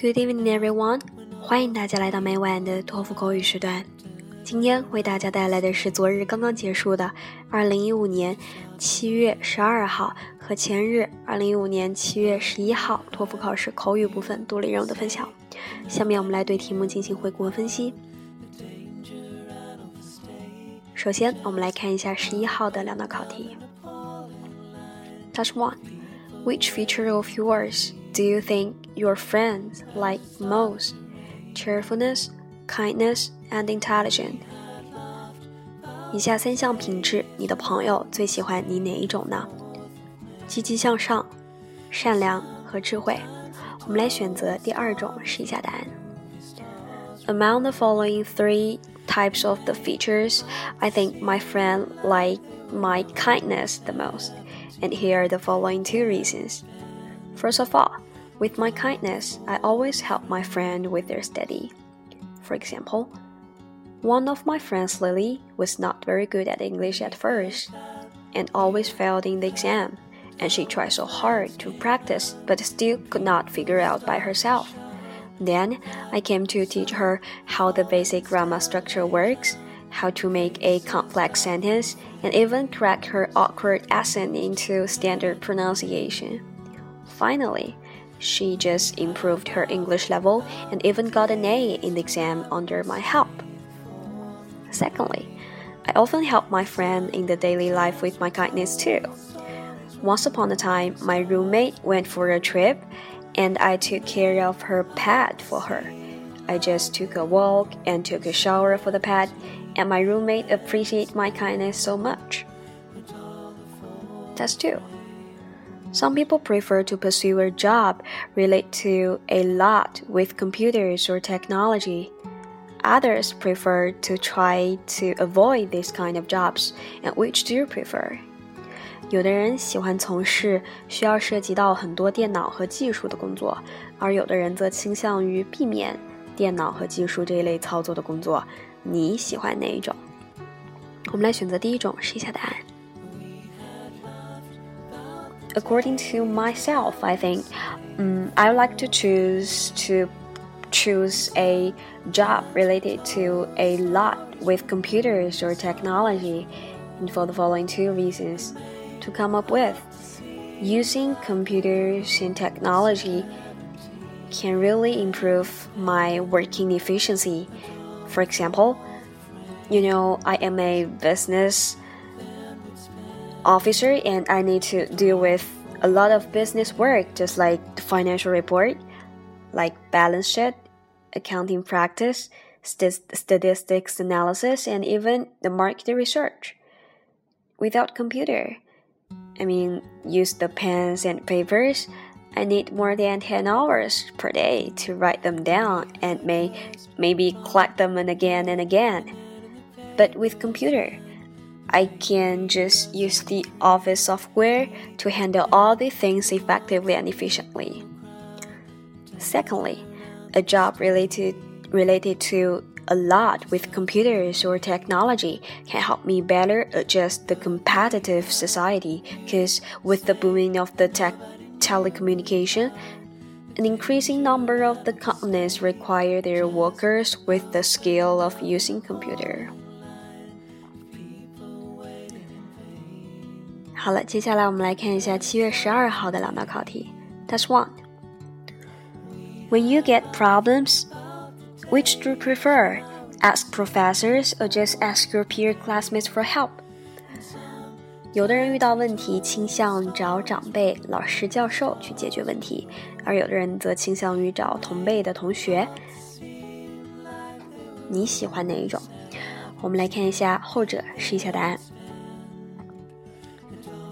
Good evening, everyone！欢迎大家来到每晚的托福口语时段。今天为大家带来的是昨日刚刚结束的2015年7月12号和前日2015年7月11号托福考试口语部分独立任务的分享。下面我们来对题目进行回顾和分析。首先，我们来看一下十一号的两道考题。Task one: Which feature of yours do you think your friends like most? Cheerfulness, kindness, and intelligence. 以下三项品质，你的朋友最喜欢你哪一种呢？积极向上、善良和智慧。我们来选择第二种，试一下答案。Among the following three types of the features, I think my friend like my kindness the most, and here are the following two reasons. First of all, with my kindness, I always help my friend with their study. For example, one of my friends, Lily, was not very good at English at first and always failed in the exam and she tried so hard to practice but still could not figure out by herself. Then I came to teach her how the basic grammar structure works, how to make a complex sentence, and even correct her awkward accent into standard pronunciation. Finally, she just improved her English level and even got an A in the exam under my help. Secondly, I often help my friend in the daily life with my kindness too. Once upon a time, my roommate went for a trip and I took care of her pet for her. I just took a walk and took a shower for the pet, and my roommate appreciated my kindness so much. That's two. Some people prefer to pursue a job related to a lot with computers or technology. Others prefer to try to avoid this kind of jobs, and which do you prefer? 有的人喜欢从事需要涉及到很多电脑和技术的工作，而有的人则倾向于避免电脑和技术这一类操作的工作。你喜欢哪一种？我们来选择第一种，试一下答案。 According to myself, I think, um, I like to choose to choose a job related to a lot with computers or technology, and for the following two reasons to come up with. Using computers and technology can really improve my working efficiency. For example, you know, I am a business officer and I need to deal with a lot of business work, just like the financial report, like balance sheet, accounting practice, st statistics analysis, and even the market research. Without computer, I mean, use the pens and papers. I need more than 10 hours per day to write them down and may maybe collect them and again and again. But with computer, I can just use the office software to handle all the things effectively and efficiently. Secondly, a job related related to a lot with computers or technology can help me better adjust the competitive society because with the booming of the tech telecommunication an increasing number of the companies require their workers with the skill of using computer 好了，接下来我们来看一下七月十二号的两道考题。That's one. When you get problems, which do you prefer? Ask professors or just ask your peer classmates for help? 有的人遇到问题倾向找长辈、老师、教授去解决问题，而有的人则倾向于找同辈的同学。你喜欢哪一种？我们来看一下后者，试一下答案。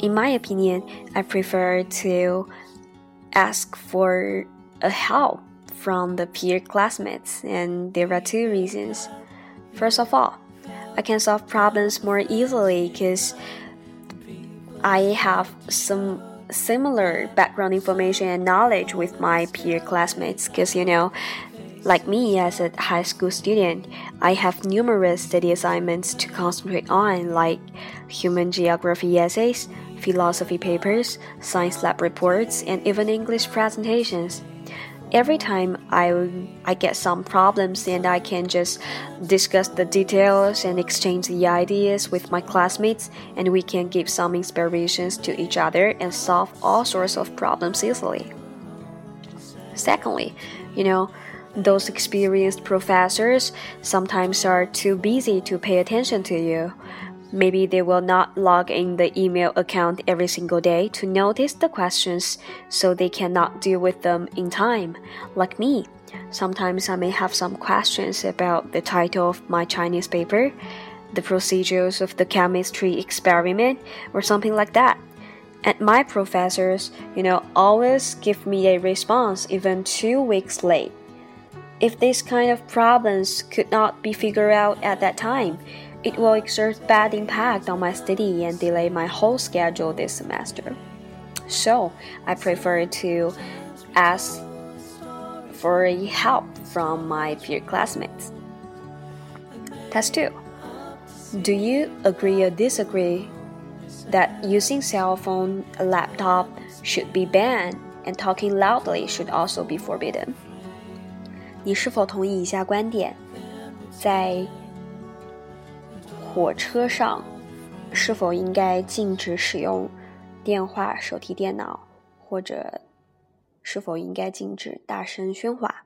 In my opinion, I prefer to ask for a help from the peer classmates, and there are two reasons. First of all, I can solve problems more easily because I have some similar background information and knowledge with my peer classmates because you know like me as a high school student i have numerous study assignments to concentrate on like human geography essays philosophy papers science lab reports and even english presentations every time I I get some problems and I can just discuss the details and exchange the ideas with my classmates and we can give some inspirations to each other and solve all sorts of problems easily. Secondly, you know, those experienced professors sometimes are too busy to pay attention to you. Maybe they will not log in the email account every single day to notice the questions so they cannot deal with them in time. Like me, sometimes I may have some questions about the title of my Chinese paper, the procedures of the chemistry experiment, or something like that. And my professors, you know, always give me a response even two weeks late. If this kind of problems could not be figured out at that time, it will exert bad impact on my study and delay my whole schedule this semester. So I prefer to ask for help from my peer classmates. Test 2. Do you agree or disagree that using cell phone, a laptop should be banned and talking loudly should also be forbidden? 你是否同意以下观点？在 火车上是否应该禁止使用电话、手提电脑，或者是否应该禁止大声喧哗？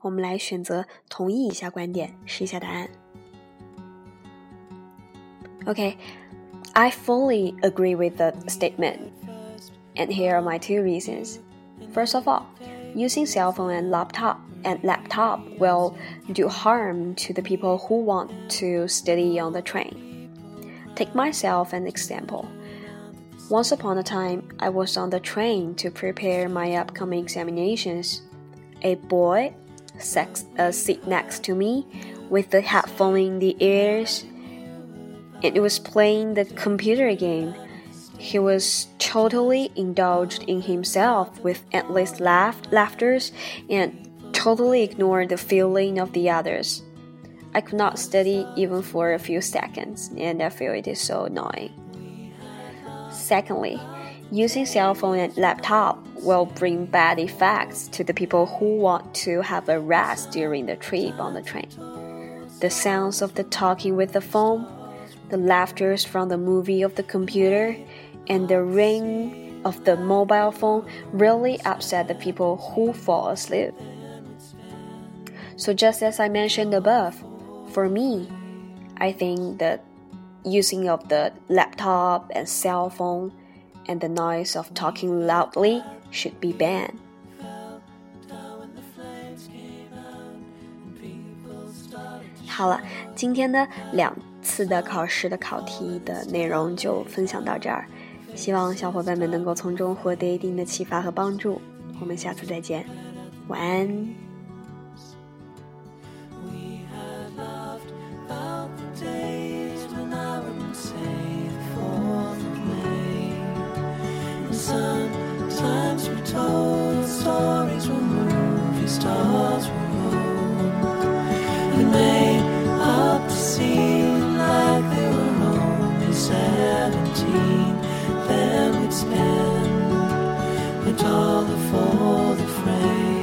我们来选择同意以下观点，试一下答案。Okay, I fully agree with the statement, and here are my two reasons. First of all, using cell phone and laptop and laptop will do harm to the people who want to study on the train. Take myself an example. Once upon a time, I was on the train to prepare my upcoming examinations. A boy sat a seat next to me with the headphone in the ears. It was playing the computer game. He was totally indulged in himself with endless laugh, laughters and totally ignored the feeling of the others. I could not study even for a few seconds, and I feel it is so annoying. Secondly, using cell phone and laptop will bring bad effects to the people who want to have a rest during the trip on the train. The sounds of the talking with the phone, the laughters from the movie of the computer, and the ring of the mobile phone really upset the people who fall asleep. So just as I mentioned above, for me, I think the using of the laptop and cell phone and the noise of talking loudly should be banned. 好了，今天的两次的考试的考题的内容就分享到这儿，希望小伙伴们能够从中获得一定的启发和帮助。我们下次再见，晚安。 A dollar for the frame.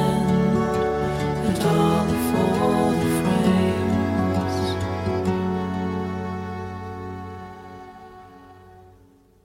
a the for